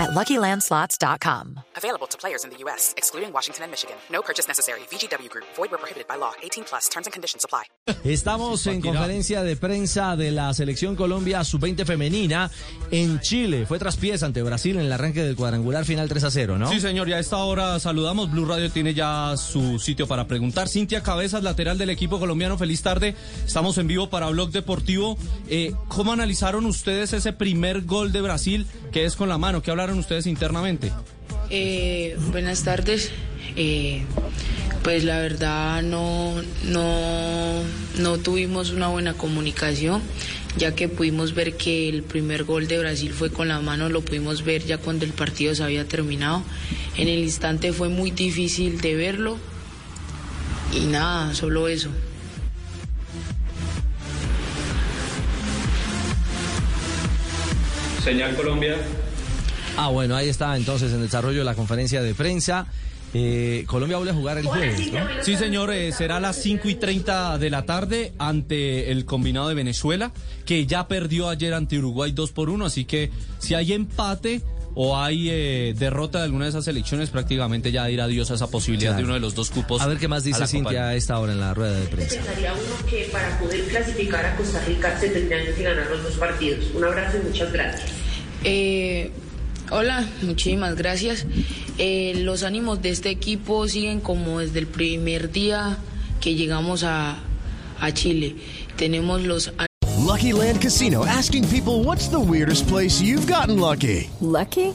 at LuckyLandSlots.com. Available to players in the U.S., excluding Washington and Michigan. No purchase necessary. VGW Group. Void where prohibited by law. 18 plus. Terms and conditions apply. Estamos en conferencia de prensa de la Selección Colombia Sub-20 femenina en Chile. Fue traspiés ante Brasil en el arranque del cuadrangular final 3 a 0, ¿no? Sí, señor, y a esta hora saludamos. Blue Radio tiene ya su sitio para preguntar. Cintia Cabezas, lateral del equipo colombiano. Feliz tarde. Estamos en vivo para Blog Deportivo. Eh, ¿Cómo analizaron ustedes ese primer gol de Brasil que es con la mano? ¿Qué hablaron ustedes internamente? Eh, buenas tardes. Eh, pues la verdad no, no, no tuvimos una buena comunicación, ya que pudimos ver que el primer gol de Brasil fue con la mano, lo pudimos ver ya cuando el partido se había terminado. En el instante fue muy difícil de verlo y nada, solo eso. Señal Colombia. Ah, bueno, ahí está entonces en desarrollo la conferencia de prensa. Eh, Colombia vuelve a jugar el jueves, ¿no? Sí, señor, eh, será a las 5 y 30 de la tarde ante el combinado de Venezuela, que ya perdió ayer ante Uruguay 2 por 1, así que si hay empate o hay eh, derrota de alguna de esas elecciones, prácticamente ya dirá adiós a esa posibilidad de uno de los dos cupos. A ver qué más dice Cintia a esta hora en la rueda de prensa. Pensaría uno que para poder clasificar a Costa Rica se tendrían que ganar los dos partidos. Un abrazo y muchas gracias. Eh, hola, muchísimas gracias. Eh, los ánimos de este equipo siguen como desde el primer día que llegamos a, a Chile. Tenemos los Lucky Land Casino asking people what's the weirdest place you've gotten lucky? Lucky?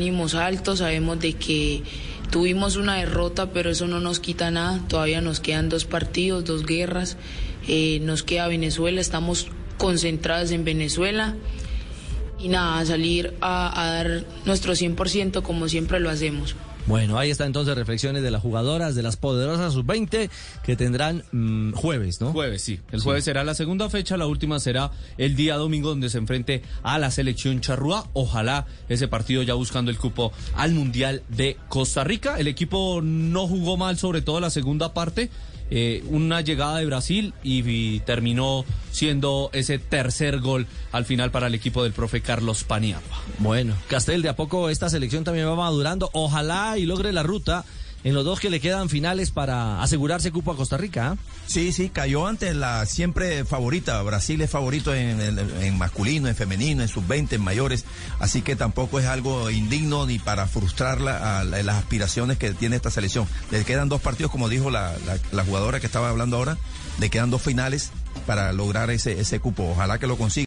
Ánimos altos, sabemos de que tuvimos una derrota, pero eso no nos quita nada. Todavía nos quedan dos partidos, dos guerras. Eh, nos queda Venezuela, estamos concentrados en Venezuela. Y nada, salir a, a dar nuestro 100% como siempre lo hacemos. Bueno, ahí está entonces reflexiones de las jugadoras de las poderosas sub-20 que tendrán mm, jueves, ¿no? Jueves, sí. El jueves será la segunda fecha, la última será el día domingo donde se enfrente a la selección charrúa. Ojalá ese partido ya buscando el cupo al Mundial de Costa Rica. El equipo no jugó mal, sobre todo la segunda parte. Eh, una llegada de Brasil y, y terminó siendo ese tercer gol al final para el equipo del profe Carlos Paniagua. Bueno, Castel, de a poco esta selección también va madurando. Ojalá y logre la ruta en los dos que le quedan finales para asegurarse cupo a Costa Rica. ¿ah? Sí, sí, cayó ante la siempre favorita. Brasil es favorito en, masculino, en femenino, en sub-20, en mayores. Así que tampoco es algo indigno ni para frustrar la- a la- las aspiraciones que tiene esta selección. Le quedan dos partidos, como dijo la, la- la jugadora que estaba hablando ahora. Le quedan dos finales para lograr ese, ese cupo. Ojalá que lo consiga.